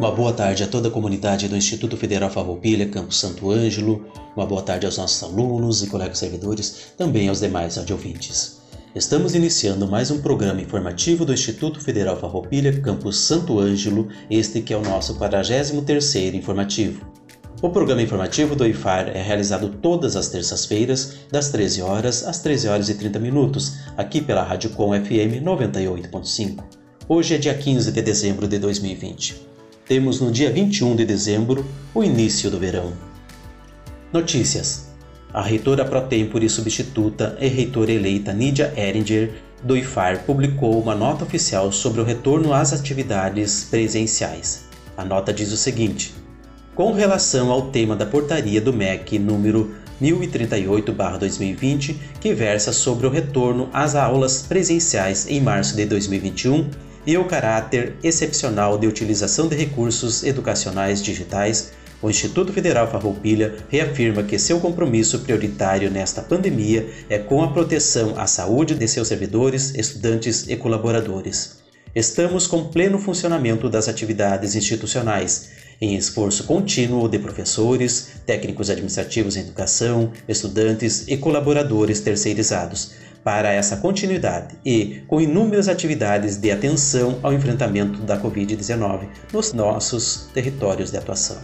Uma boa tarde a toda a comunidade do Instituto Federal Farroupilha, Campo Santo Ângelo. Uma boa tarde aos nossos alunos e colegas servidores, também aos demais audiouvintes. Estamos iniciando mais um programa informativo do Instituto Federal Farroupilha, Campus Santo Ângelo, este que é o nosso 43º informativo. O programa informativo do IFAR é realizado todas as terças-feiras, das 13 horas às 13 horas e 30 minutos, aqui pela Rádio Com FM 98.5. Hoje é dia 15 de dezembro de 2020 temos no dia 21 de dezembro o início do verão. Notícias: A reitora pro tempore substituta e reitora eleita Nidia Eringer do IFAR publicou uma nota oficial sobre o retorno às atividades presenciais. A nota diz o seguinte: Com relação ao tema da portaria do MEC número 1038/2020, que versa sobre o retorno às aulas presenciais em março de 2021, e o caráter excepcional de utilização de recursos educacionais digitais, o Instituto Federal Farroupilha reafirma que seu compromisso prioritário nesta pandemia é com a proteção à saúde de seus servidores, estudantes e colaboradores. Estamos com pleno funcionamento das atividades institucionais, em esforço contínuo de professores, técnicos administrativos em educação, estudantes e colaboradores terceirizados, para essa continuidade e com inúmeras atividades de atenção ao enfrentamento da Covid-19 nos nossos territórios de atuação.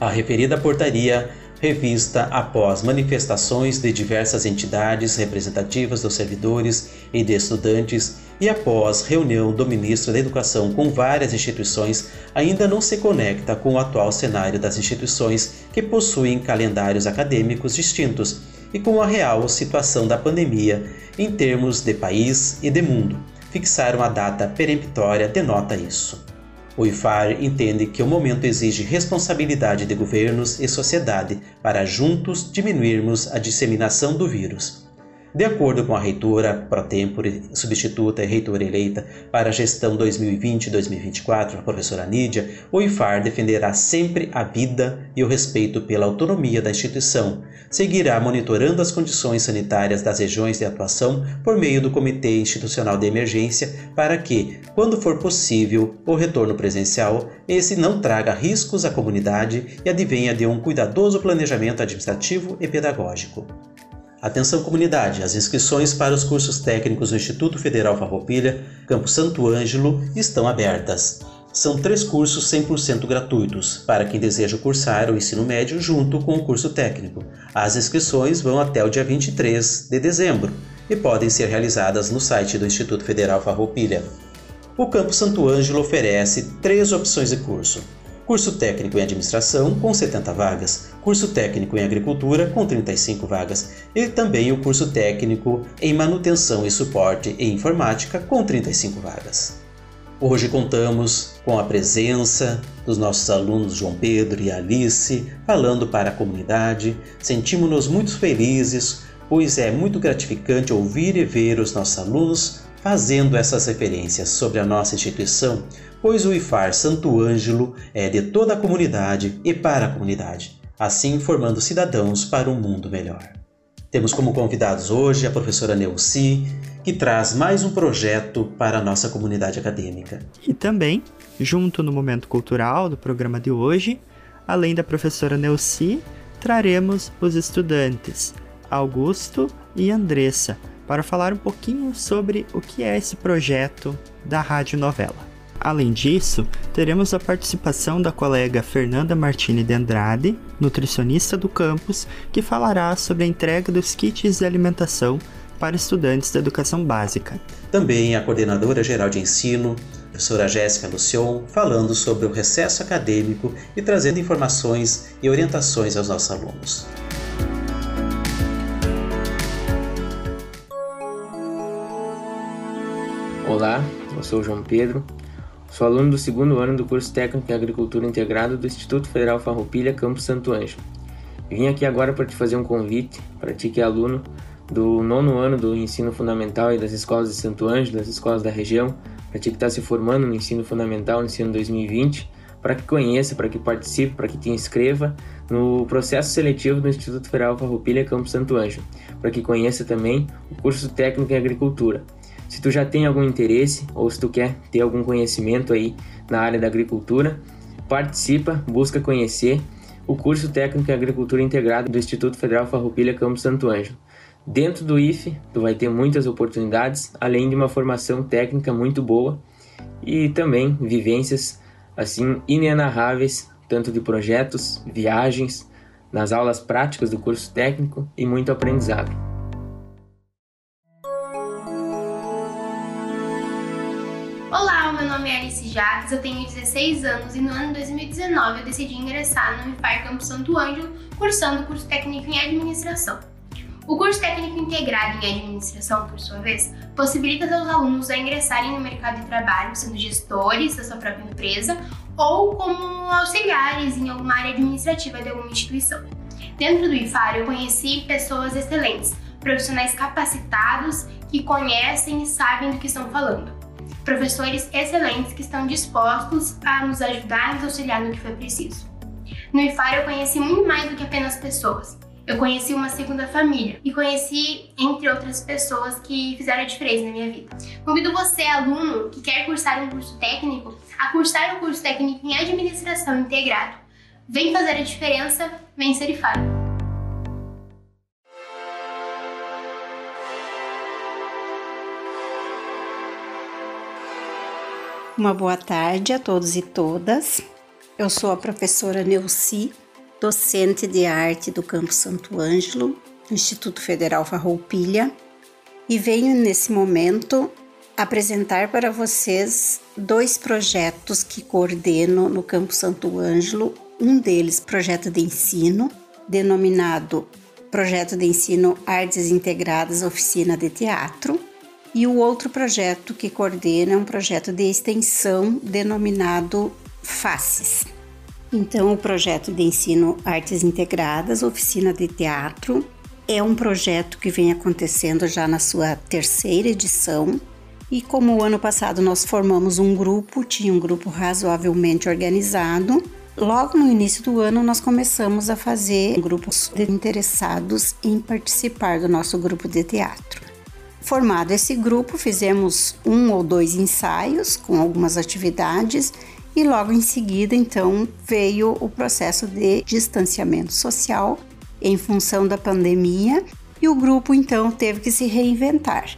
A referida portaria, revista após manifestações de diversas entidades representativas dos servidores e de estudantes e após reunião do ministro da Educação com várias instituições, ainda não se conecta com o atual cenário das instituições que possuem calendários acadêmicos distintos e com a real situação da pandemia em termos de país e de mundo. Fixar uma data peremptória denota isso. O IFAR entende que o momento exige responsabilidade de governos e sociedade para juntos diminuirmos a disseminação do vírus. De acordo com a reitora pro tempore, substituta e reitora eleita para a gestão 2020-2024, a professora Nídia, o IFAR defenderá sempre a vida e o respeito pela autonomia da instituição. Seguirá monitorando as condições sanitárias das regiões de atuação por meio do Comitê Institucional de Emergência para que, quando for possível, o retorno presencial, esse não traga riscos à comunidade e advenha de um cuidadoso planejamento administrativo e pedagógico. Atenção comunidade, as inscrições para os cursos técnicos do Instituto Federal Farroupilha, Campo Santo Ângelo, estão abertas. São três cursos 100% gratuitos para quem deseja cursar o ensino médio junto com o curso técnico. As inscrições vão até o dia 23 de dezembro e podem ser realizadas no site do Instituto Federal Farroupilha. O Campo Santo Ângelo oferece três opções de curso: curso técnico em administração com 70 vagas, curso técnico em agricultura com 35 vagas e também o curso técnico em manutenção e suporte em informática com 35 vagas. Hoje contamos com a presença dos nossos alunos João Pedro e Alice falando para a comunidade. Sentimos-nos muito felizes, pois é muito gratificante ouvir e ver os nossos alunos fazendo essas referências sobre a nossa instituição, pois o IFAR Santo Ângelo é de toda a comunidade e para a comunidade, assim formando cidadãos para um mundo melhor. Temos como convidados hoje a professora Neuci, que traz mais um projeto para a nossa comunidade acadêmica. E também, junto no momento cultural do programa de hoje, além da professora Neuci, traremos os estudantes Augusto e Andressa para falar um pouquinho sobre o que é esse projeto da Rádio Novela. Além disso, teremos a participação da colega Fernanda Martini de Andrade, nutricionista do campus, que falará sobre a entrega dos kits de alimentação para estudantes da educação básica. Também a coordenadora geral de ensino, professora Jéssica Lucion, falando sobre o recesso acadêmico e trazendo informações e orientações aos nossos alunos. Olá, eu sou João Pedro, sou aluno do segundo ano do curso técnico em agricultura integrado do Instituto Federal Farroupilha, Campo Santo Anjo. Vim aqui agora para te fazer um convite para ti que é aluno do nono ano do ensino fundamental e das escolas de Santo Anjo, das escolas da região, para ti que está se formando no ensino fundamental, no ensino 2020, para que conheça, para que participe, para que te inscreva no processo seletivo do Instituto Federal Farroupilha Campo Santo Anjo, para que conheça também o curso técnico em agricultura. Tu já tem algum interesse ou se tu quer ter algum conhecimento aí na área da agricultura, participa, busca conhecer o curso técnico em agricultura integrado do Instituto Federal Farroupilha Campo Santo Anjo. Dentro do IFE, tu vai ter muitas oportunidades, além de uma formação técnica muito boa e também vivências assim inenarráveis, tanto de projetos, viagens, nas aulas práticas do curso técnico e muito aprendizado. Jacques, eu tenho 16 anos e no ano 2019 eu decidi ingressar no Unifar Campo Santo Ângelo, cursando o curso técnico em administração. O curso técnico integrado em administração, por sua vez, possibilita aos alunos a ingressarem no mercado de trabalho sendo gestores da sua própria empresa ou como auxiliares em alguma área administrativa de alguma instituição. Dentro do IFAR, eu conheci pessoas excelentes, profissionais capacitados que conhecem e sabem do que estão falando. Professores excelentes que estão dispostos a nos ajudar e auxiliar no que for preciso. No IFAR, eu conheci muito mais do que apenas pessoas eu conheci uma segunda família e conheci, entre outras pessoas, que fizeram a diferença na minha vida. Convido você, aluno, que quer cursar um curso técnico, a cursar um curso técnico em administração integrado. Vem fazer a diferença, vem ser e Uma boa tarde a todos e todas. Eu sou a professora Neuci docente de arte do Campo Santo Ângelo, Instituto Federal Farroupilha, e venho nesse momento apresentar para vocês dois projetos que coordeno no Campo Santo Ângelo. Um deles, projeto de ensino, denominado Projeto de Ensino Artes Integradas Oficina de Teatro, e o outro projeto que coordena é um projeto de extensão denominado FACES. Então, o projeto de ensino Artes Integradas, Oficina de Teatro, é um projeto que vem acontecendo já na sua terceira edição. E como o ano passado nós formamos um grupo, tinha um grupo razoavelmente organizado, logo no início do ano nós começamos a fazer grupos de interessados em participar do nosso grupo de teatro. Formado esse grupo, fizemos um ou dois ensaios com algumas atividades e logo em seguida, então, veio o processo de distanciamento social em função da pandemia e o grupo então teve que se reinventar.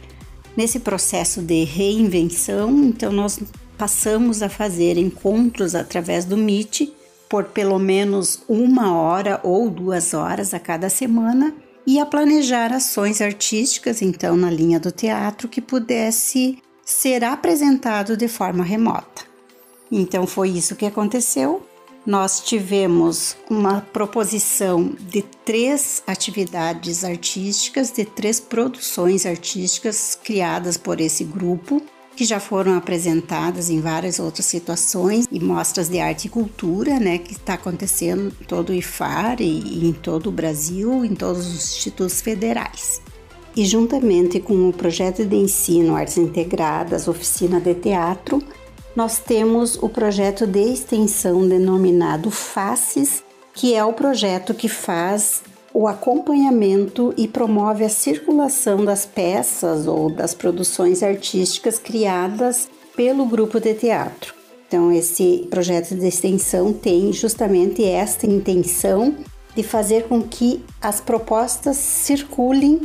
Nesse processo de reinvenção, então nós passamos a fazer encontros através do Meet por pelo menos uma hora ou duas horas a cada semana e a planejar ações artísticas, então, na linha do teatro que pudesse ser apresentado de forma remota. Então foi isso que aconteceu. Nós tivemos uma proposição de três atividades artísticas, de três produções artísticas criadas por esse grupo, que já foram apresentadas em várias outras situações e mostras de arte e cultura, né, que está acontecendo em todo o IFAR e em todo o Brasil, em todos os institutos federais. E juntamente com o projeto de ensino Artes Integradas, Oficina de Teatro, nós temos o projeto de extensão denominado FACES, que é o projeto que faz o acompanhamento e promove a circulação das peças ou das produções artísticas criadas pelo grupo de teatro. Então, esse projeto de extensão tem justamente esta intenção de fazer com que as propostas circulem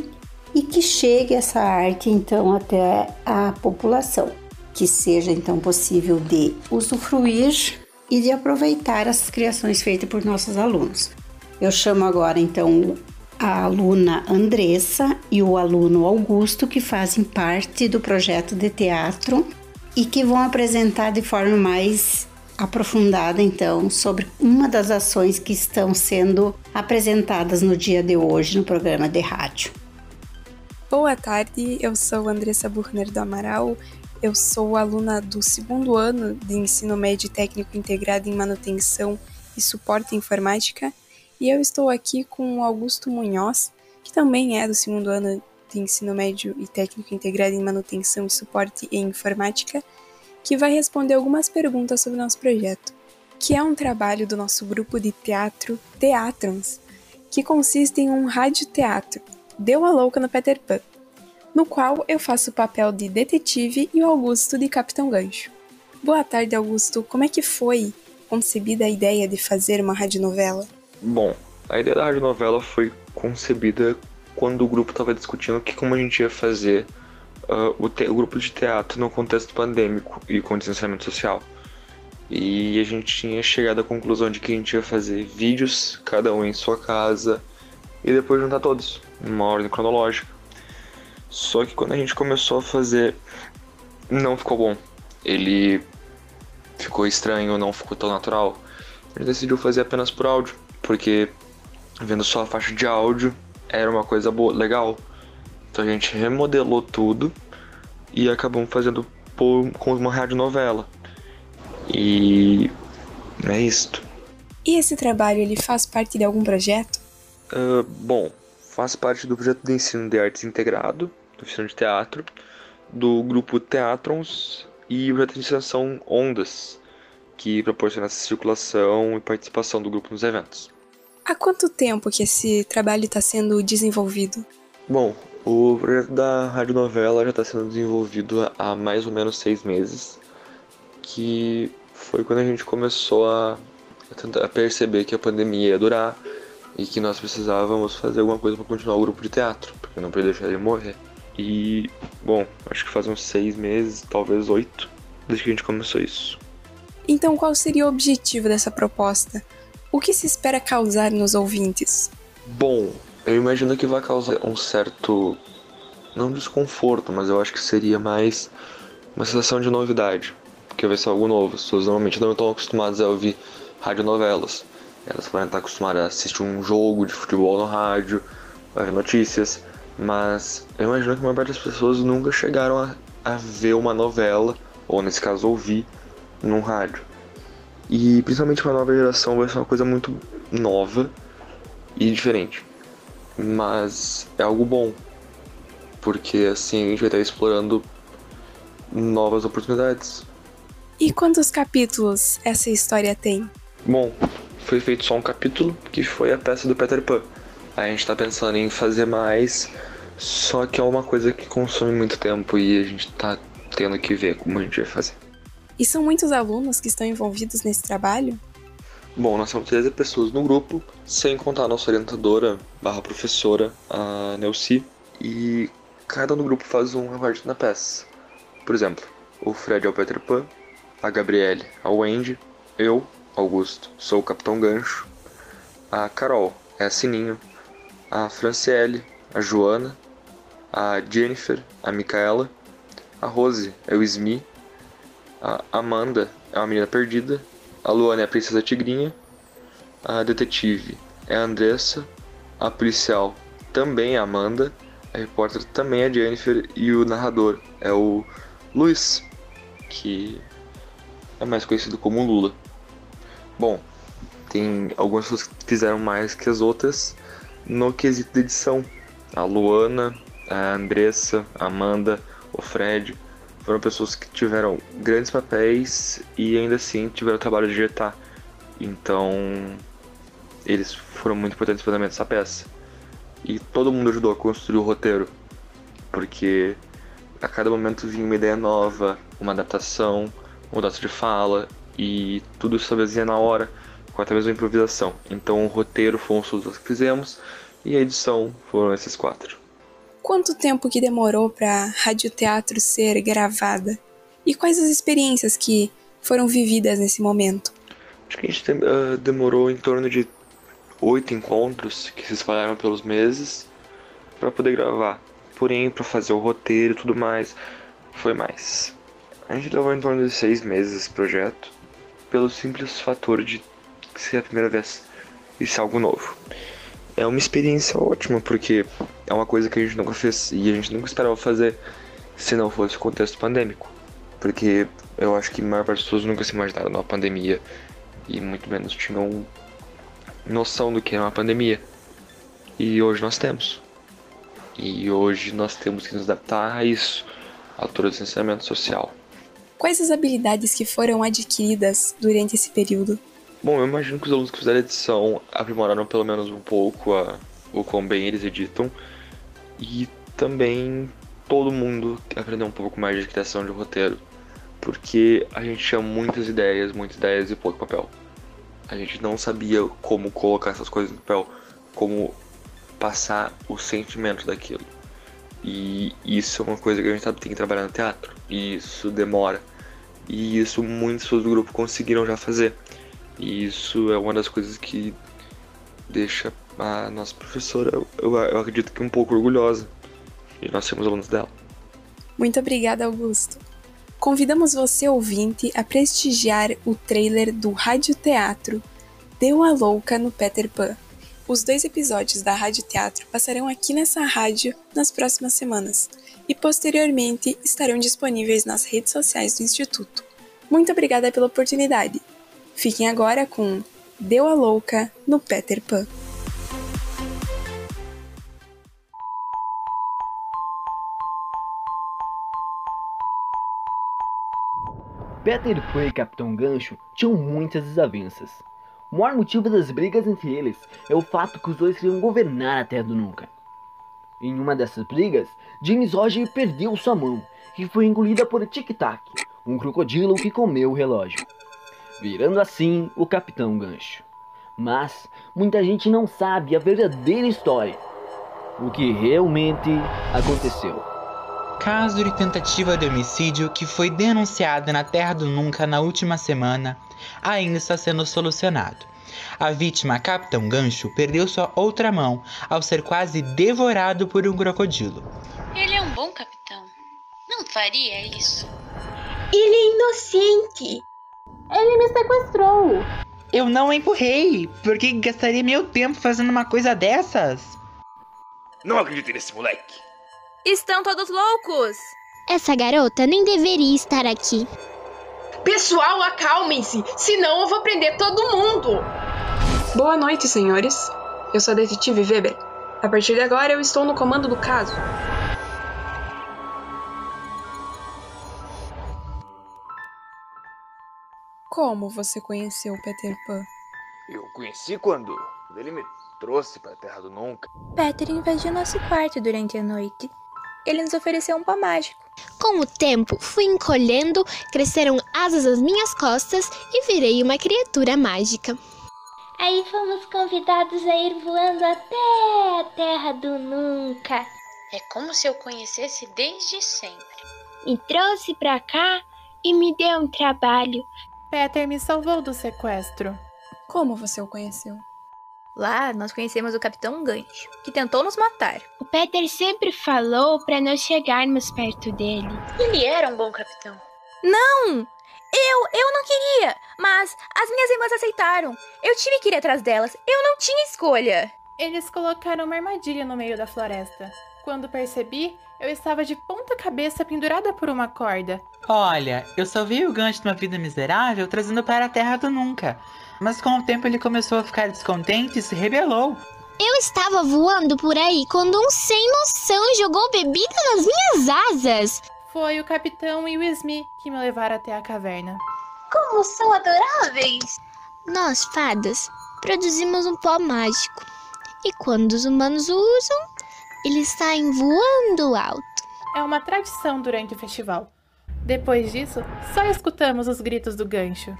e que chegue essa arte então até a população que seja então possível de usufruir e de aproveitar as criações feitas por nossos alunos. Eu chamo agora então a aluna Andressa e o aluno Augusto, que fazem parte do projeto de teatro e que vão apresentar de forma mais aprofundada então sobre uma das ações que estão sendo apresentadas no dia de hoje no programa de rádio. Boa tarde, eu sou Andressa Burner do Amaral Eu sou aluna do segundo ano de ensino médio técnico integrado em manutenção e suporte informática e eu estou aqui com o Augusto Munhoz, que também é do segundo ano de ensino médio e técnico integrado em manutenção e suporte em informática, que vai responder algumas perguntas sobre o nosso projeto, que é um trabalho do nosso grupo de teatro Teatrons, que consiste em um radioteatro, Deu a Louca no Peter Pan, no qual eu faço o papel de detetive e o Augusto de Capitão Gancho. Boa tarde, Augusto. Como é que foi concebida a ideia de fazer uma radionovela? Bom, a ideia da radionovela foi concebida quando o grupo estava discutindo que como a gente ia fazer uh, o, o, grupo de teatro no contexto pandêmico e com distanciamento social. E a gente tinha chegado à conclusão de que a gente ia fazer vídeos, cada um em sua casa, e depois juntar todos, numa ordem cronológica. Só que quando a gente começou a fazer, não ficou bom. Ele ficou estranho, não ficou tão natural. A gente decidiu fazer apenas por áudio, porque vendo só a faixa de áudio era uma coisa boa, legal. Então a gente remodelou tudo e acabamos fazendo por, com uma rádio novela. E é isto. E esse trabalho ele faz parte de algum projeto? Uh, bom, faz parte do projeto de ensino de artes integrado oficina de teatro, do grupo Teatrons e o projeto de extensão Ondas, que proporciona essa circulação e participação do grupo nos eventos. Há quanto tempo que esse trabalho está sendo desenvolvido? Bom, o projeto da radionovela já está sendo desenvolvido há mais ou menos seis meses, que foi quando a gente começou a, a perceber que a pandemia ia durar e que nós precisávamos fazer alguma coisa para continuar o grupo de teatro, porque não podia deixar ele morrer. E, bom, acho que faz uns seis meses, talvez oito, desde que a gente começou isso. Então, qual seria o objetivo dessa proposta? O que se espera causar nos ouvintes? Bom, eu imagino que vai causar um certo. não desconforto, mas eu acho que seria mais uma sensação de novidade. Porque vai ser algo novo. As pessoas normalmente não estão acostumadas a ouvir radionovelas. Elas podem estar acostumadas a assistir um jogo de futebol no rádio, a ver notícias. Mas eu imagino que a parte das pessoas nunca chegaram a, a ver uma novela, ou nesse caso ouvir, num rádio. E principalmente para a nova geração vai ser uma coisa muito nova e diferente. Mas é algo bom, porque assim a gente vai estar explorando novas oportunidades. E quantos capítulos essa história tem? Bom, foi feito só um capítulo, que foi a peça do Peter Pan. A gente tá pensando em fazer mais, só que é uma coisa que consome muito tempo e a gente tá tendo que ver como a gente vai fazer. E são muitos alunos que estão envolvidos nesse trabalho? Bom, nós somos 13 pessoas no grupo, sem contar a nossa orientadora barra professora, a Nelci, e cada um do grupo faz uma parte na peça. Por exemplo, o Fred é o Peter Pan, a Gabriele a Wendy, eu, Augusto, sou o Capitão Gancho, a Carol é a Sininho, a Franciele, a Joana, a Jennifer, a Micaela, a Rose é o Smi, a Amanda é uma menina perdida, a Luana é a princesa tigrinha, a detetive é a Andressa, a policial também é a Amanda, a repórter também é a Jennifer. E o narrador é o Luiz, que é mais conhecido como Lula. Bom, tem algumas pessoas que fizeram mais que as outras, no quesito de edição. A Luana, a Andressa, a Amanda, o Fred foram pessoas que tiveram grandes papéis e ainda assim tiveram o trabalho de editar. Então, eles foram muito importantes para dessa peça. E todo mundo ajudou a construir o roteiro, porque a cada momento vinha uma ideia nova, uma adaptação, uma mudança de fala, e tudo isso talvez ia na hora com até mesmo improvisação. Então o roteiro foram os que fizemos e a edição foram esses quatro. Quanto tempo que demorou para radioteatro ser gravada? E quais as experiências que foram vividas nesse momento? Acho que a gente uh, demorou em torno de oito encontros que se espalharam pelos meses para poder gravar. Porém, para fazer o roteiro e tudo mais, foi mais. A gente levou em torno de seis meses esse projeto, pelo simples fator de ser a primeira vez. Isso é algo novo. É uma experiência ótima, porque é uma coisa que a gente nunca fez e a gente nunca esperava fazer se não fosse o contexto pandêmico. Porque eu acho que a maior parte das pessoas nunca se imaginaram numa pandemia e muito menos tinham noção do que é uma pandemia. E hoje nós temos. E hoje nós temos que nos adaptar a isso, a todo o distanciamento social. Quais as habilidades que foram adquiridas durante esse período? Bom, eu imagino que os alunos que fizeram edição aprimoraram pelo menos um pouco a, o quão bem eles editam. E também todo mundo aprendeu um pouco mais de criação de roteiro. Porque a gente tinha muitas ideias, muitas ideias e pouco papel. A gente não sabia como colocar essas coisas no papel, como passar o sentimento daquilo. E isso é uma coisa que a gente tem que trabalhar no teatro. E isso demora. E isso pessoas do grupo conseguiram já fazer. E isso é uma das coisas que deixa a nossa professora, eu, eu acredito que um pouco orgulhosa de nós sermos alunos dela. Muito obrigada, Augusto. Convidamos você, ouvinte, a prestigiar o trailer do Rádio Teatro Deu a Louca no Peter Pan. Os dois episódios da Rádio Teatro passarão aqui nessa rádio nas próximas semanas e posteriormente estarão disponíveis nas redes sociais do Instituto. Muito obrigada pela oportunidade. Fiquem agora com Deu a Louca no Peter Pan. Peter Pan e Capitão Gancho tinham muitas desavenças. O maior motivo das brigas entre eles é o fato que os dois queriam governar a Terra do Nunca. Em uma dessas brigas, James Roger perdeu sua mão e foi engolida por Tic Tac, um crocodilo que comeu o relógio virando assim o Capitão Gancho. Mas muita gente não sabe a verdadeira história, o que realmente aconteceu. Caso de tentativa de homicídio que foi denunciado na Terra do Nunca na última semana ainda está sendo solucionado. A vítima, Capitão Gancho, perdeu sua outra mão ao ser quase devorado por um crocodilo. Ele é um bom capitão. Não faria isso. Ele é inocente. Ele me sequestrou. Eu não empurrei. Por que gastaria meu tempo fazendo uma coisa dessas? Não acredito nesse moleque. Estão todos loucos. Essa garota nem deveria estar aqui. Pessoal, acalmem-se, senão eu vou prender todo mundo. Boa noite, senhores. Eu sou a detetive Weber. A partir de agora eu estou no comando do caso. Como você conheceu Peter Pan? Eu conheci quando ele me trouxe para a Terra do Nunca. Peter invadiu nosso quarto durante a noite. Ele nos ofereceu um pó mágico. Com o tempo, fui encolhendo, cresceram asas às minhas costas e virei uma criatura mágica. Aí fomos convidados a ir voando até a Terra do Nunca. É como se eu conhecesse desde sempre. Me trouxe pra cá e me deu um trabalho. Peter me salvou do sequestro. Como você o conheceu? Lá nós conhecemos o Capitão Gancho, que tentou nos matar. O Peter sempre falou para não chegarmos perto dele. Ele era um bom capitão. Não! Eu, eu não queria, mas as minhas irmãs aceitaram. Eu tive que ir atrás delas. Eu não tinha escolha. Eles colocaram uma armadilha no meio da floresta. Quando percebi, eu estava de ponta cabeça pendurada por uma corda. Olha, eu salvei o gancho de uma vida miserável trazendo para a terra do nunca. Mas com o tempo ele começou a ficar descontente e se rebelou. Eu estava voando por aí quando um sem noção jogou bebida nas minhas asas. Foi o capitão e o Smee que me levaram até a caverna. Como são adoráveis! Nós, fadas, produzimos um pó mágico. E quando os humanos o usam, eles saem voando alto. É uma tradição durante o festival. Depois disso, só escutamos os gritos do gancho.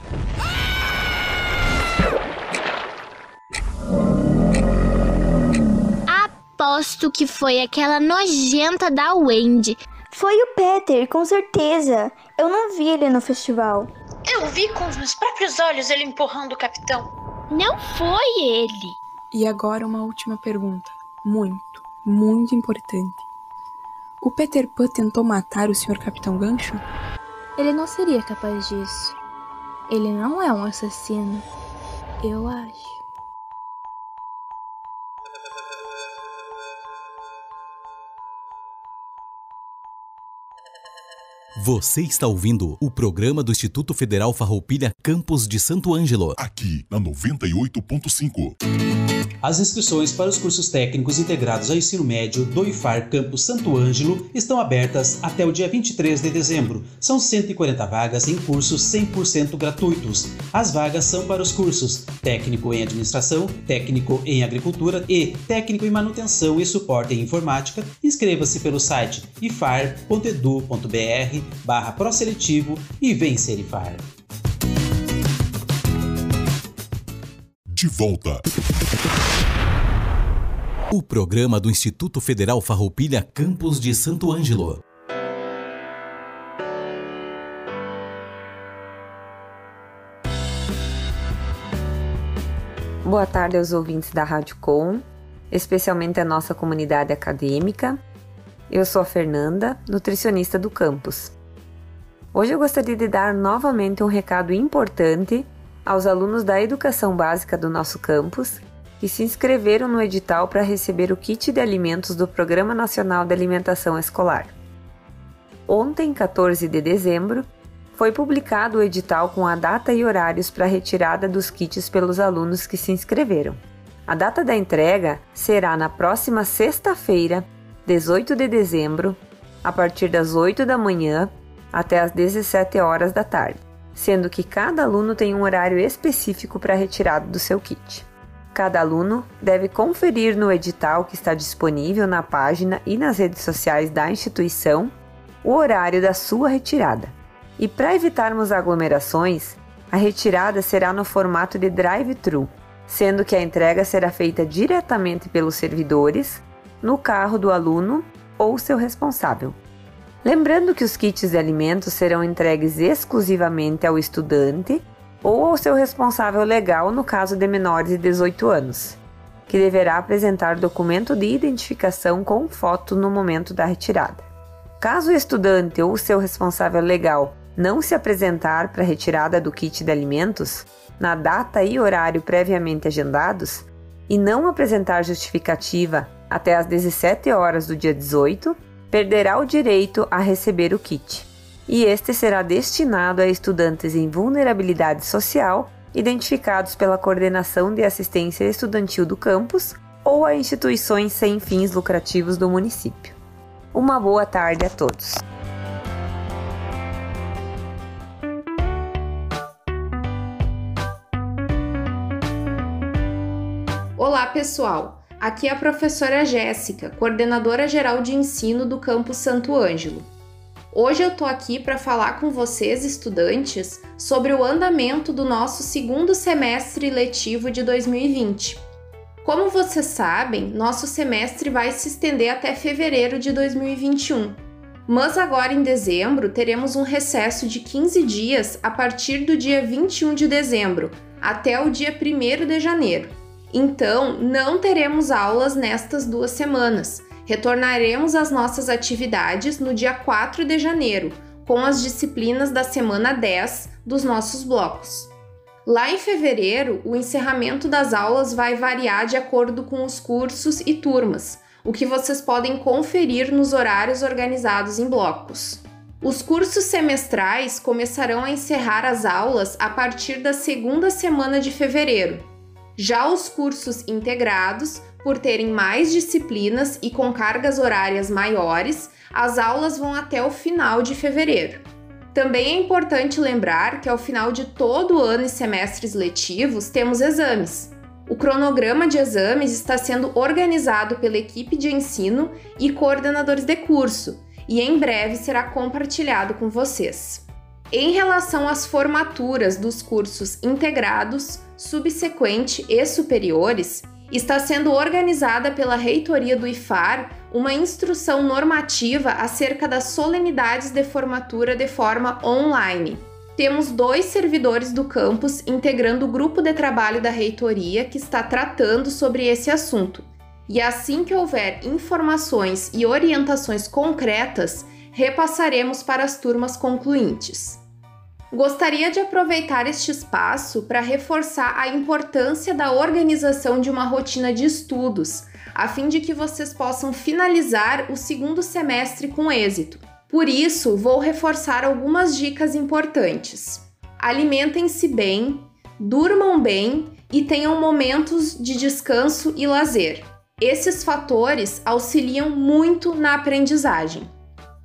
Aposto que foi aquela nojenta da Wendy. Foi o Peter, com certeza. Eu não vi ele no festival. Eu vi com os meus próprios olhos ele empurrando o capitão. Não foi ele. E agora uma última pergunta. Muito, muito importante. O Peter Pan tentou matar o Sr. Capitão Gancho? Ele não seria capaz disso. Ele não é um assassino. Eu acho. Você está ouvindo o programa do Instituto Federal Farroupilha Campos de Santo Ângelo. Aqui na 98.5. As inscrições para os cursos técnicos integrados ao ensino médio do IFAR Campus Santo Ângelo estão abertas até o dia 23 de dezembro. São 140 vagas em cursos 100% gratuitos. As vagas são para os cursos técnico em administração, técnico em agricultura e técnico em manutenção e suporte em informática. Inscreva-se pelo site ifar.edu.br barra proseletivo e vem ser IFAR. De volta. O programa do Instituto Federal Farroupilha Campos de Santo Ângelo. Boa tarde aos ouvintes da Rádio Com, especialmente a nossa comunidade acadêmica. Eu sou a Fernanda, nutricionista do campus. Hoje eu gostaria de dar novamente um recado importante aos alunos da educação básica do nosso campus que se inscreveram no edital para receber o kit de alimentos do Programa Nacional de Alimentação Escolar. Ontem, 14 de dezembro, foi publicado o edital com a data e horários para retirada dos kits pelos alunos que se inscreveram. A data da entrega será na próxima sexta-feira, 18 de dezembro, a partir das 8 da manhã até as 17 horas da tarde, sendo que cada aluno tem um horário específico para a retirada do seu kit. Cada aluno deve conferir no edital que está disponível na página e nas redes sociais da instituição o horário da sua retirada. E para evitarmos aglomerações, a retirada será no formato de drive-thru, sendo que a entrega será feita diretamente pelos servidores, no carro do aluno ou seu responsável. Lembrando que os kits de alimentos serão entregues exclusivamente ao estudante ou ao seu responsável legal no caso de menores de 18 anos, que deverá apresentar documento de identificação com foto no momento da retirada. Caso o estudante ou seu responsável legal não se apresentar para a retirada do kit de alimentos, na data e horário previamente agendados, e não apresentar justificativa até às 17 horas do dia 18, perderá o direito a receber o kit. E este será destinado a estudantes em vulnerabilidade social identificados pela Coordenação de Assistência Estudantil do campus ou a instituições sem fins lucrativos do município. Uma boa tarde a todos. Olá, pessoal! Aqui é a professora Jéssica, coordenadora geral de ensino do campus Santo Ângelo. Hoje eu tô aqui para falar com vocês, estudantes, sobre o andamento do nosso segundo semestre letivo de 2020. Como vocês sabem, nosso semestre vai se estender até fevereiro de 2021. Mas agora em dezembro teremos um recesso de 15 dias a partir do dia 21 de dezembro até o dia 1 de janeiro. Então, não teremos aulas nestas duas semanas. Retornaremos às nossas atividades no dia 4 de janeiro, com as disciplinas da semana 10 dos nossos blocos. Lá em fevereiro, o encerramento das aulas vai variar de acordo com os cursos e turmas, o que vocês podem conferir nos horários organizados em blocos. Os cursos semestrais começarão a encerrar as aulas a partir da segunda semana de fevereiro, já os cursos integrados, por terem mais disciplinas e com cargas horárias maiores, as aulas vão até o final de fevereiro. Também é importante lembrar que ao final de todo ano e semestres letivos temos exames. O cronograma de exames está sendo organizado pela equipe de ensino e coordenadores de curso e em breve será compartilhado com vocês. Em relação às formaturas dos cursos integrados, subsequente e superiores, está sendo organizada pela reitoria do IFAR uma instrução normativa acerca das solenidades de formatura de forma online. Temos dois servidores do campus integrando o grupo de trabalho da reitoria que está tratando sobre esse assunto. E assim que houver informações e orientações concretas, repassaremos para as turmas concluintes. Gostaria de aproveitar este espaço para reforçar a importância da organização de uma rotina de estudos, a fim de que vocês possam finalizar o segundo semestre com êxito. Por isso, vou reforçar algumas dicas importantes. Alimentem-se bem, durmam bem e tenham momentos de descanso e lazer. Esses fatores auxiliam muito na aprendizagem.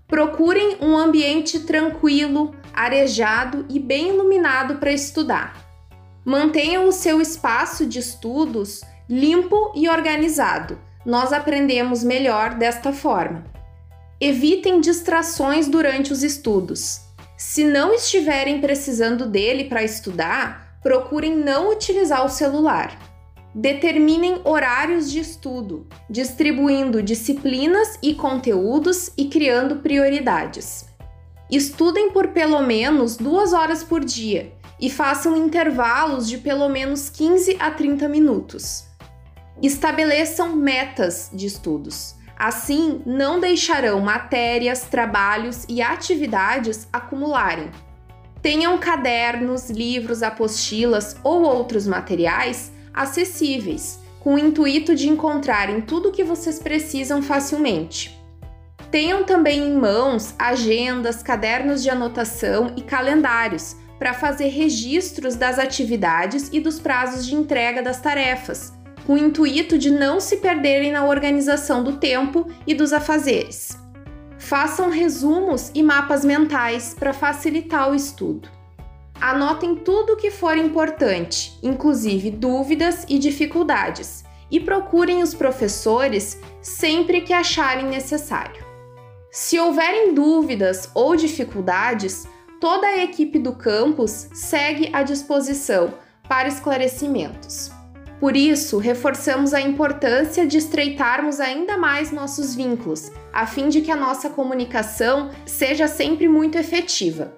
Procurem um ambiente tranquilo, arejado e bem iluminado para estudar. Mantenham o seu espaço de estudos limpo e organizado. Nós aprendemos melhor desta forma. Evitem distrações durante os estudos. Se não estiverem precisando dele para estudar, procurem não utilizar o celular. Determinem horários de estudo, distribuindo disciplinas e conteúdos e criando prioridades. Estudem por pelo menos duas horas por dia e façam intervalos de pelo menos 15 a 30 minutos. Estabeleçam metas de estudos. Assim, não deixarão matérias, trabalhos e atividades acumularem. Tenham cadernos, livros, apostilas ou outros materiais acessíveis, com o intuito de encontrarem tudo o que vocês precisam facilmente. Tenham também em mãos agendas, cadernos de anotação e calendários para fazer registros das atividades e dos prazos de entrega das tarefas, com o intuito de não se perderem na organização do tempo e dos afazeres. Façam resumos e mapas mentais para facilitar o estudo. Anotem tudo o que for importante, inclusive dúvidas e dificuldades, e procurem os professores sempre que acharem necessário. Se houverem dúvidas ou dificuldades, toda a equipe do campus segue à disposição para esclarecimentos. Por isso, reforçamos a importância de estreitarmos ainda mais nossos vínculos, a fim de que a nossa comunicação seja sempre muito efetiva.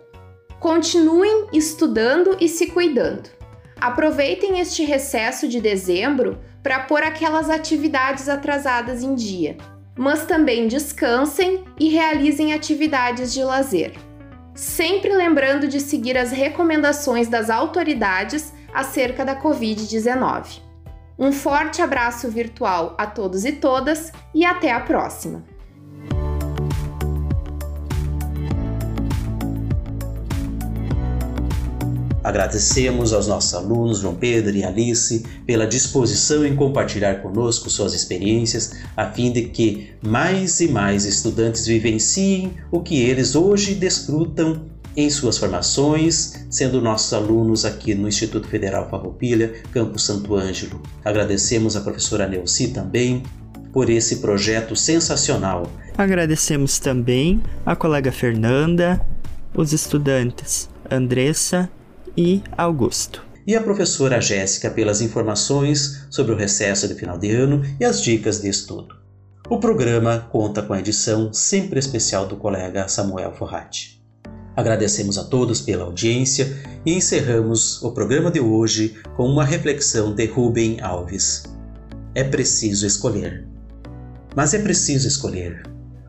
Continuem estudando e se cuidando. Aproveitem este recesso de dezembro para pôr aquelas atividades atrasadas em dia, mas também descansem e realizem atividades de lazer. Sempre lembrando de seguir as recomendações das autoridades acerca da Covid-19. Um forte abraço virtual a todos e todas e até a próxima! Agradecemos aos nossos alunos João Pedro e Alice pela disposição em compartilhar conosco suas experiências, a fim de que mais e mais estudantes vivenciem o que eles hoje desfrutam em suas formações, sendo nossos alunos aqui no Instituto Federal Farroupilha, Campo Santo Ângelo. Agradecemos a professora Neuci também por esse projeto sensacional. Agradecemos também a colega Fernanda, os estudantes Andressa e Augusto. E a professora Jéssica pelas informações sobre o recesso de final de ano e as dicas de estudo. O programa conta com a edição sempre especial do colega Samuel Forratti. Agradecemos a todos pela audiência e encerramos o programa de hoje com uma reflexão de Rubem Alves. É preciso escolher. Mas é preciso escolher,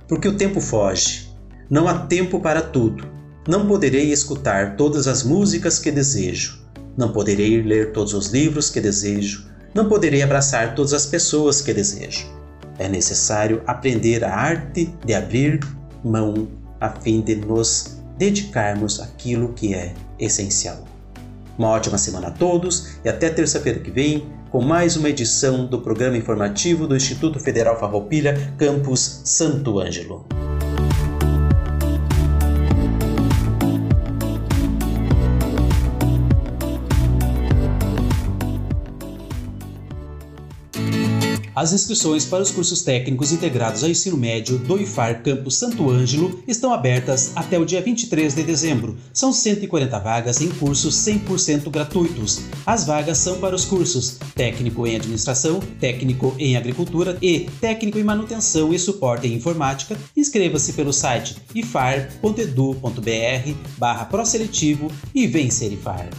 porque o tempo foge. Não há tempo para tudo. Não poderei escutar todas as músicas que desejo. Não poderei ler todos os livros que desejo. Não poderei abraçar todas as pessoas que desejo. É necessário aprender a arte de abrir mão a fim de nos dedicarmos aquilo que é essencial. Uma ótima semana a todos e até terça-feira que vem com mais uma edição do programa informativo do Instituto Federal Farroupilha, campus Santo Ângelo. As inscrições para os cursos técnicos integrados ao ensino médio do IFAR Campus Santo Ângelo estão abertas até o dia 23 de dezembro. São 140 vagas em cursos 100% gratuitos. As vagas são para os cursos Técnico em Administração, Técnico em Agricultura e Técnico em Manutenção e Suporte em Informática. Inscreva-se pelo site ifar.edu.br barra proseletivo e vem ser IFAR.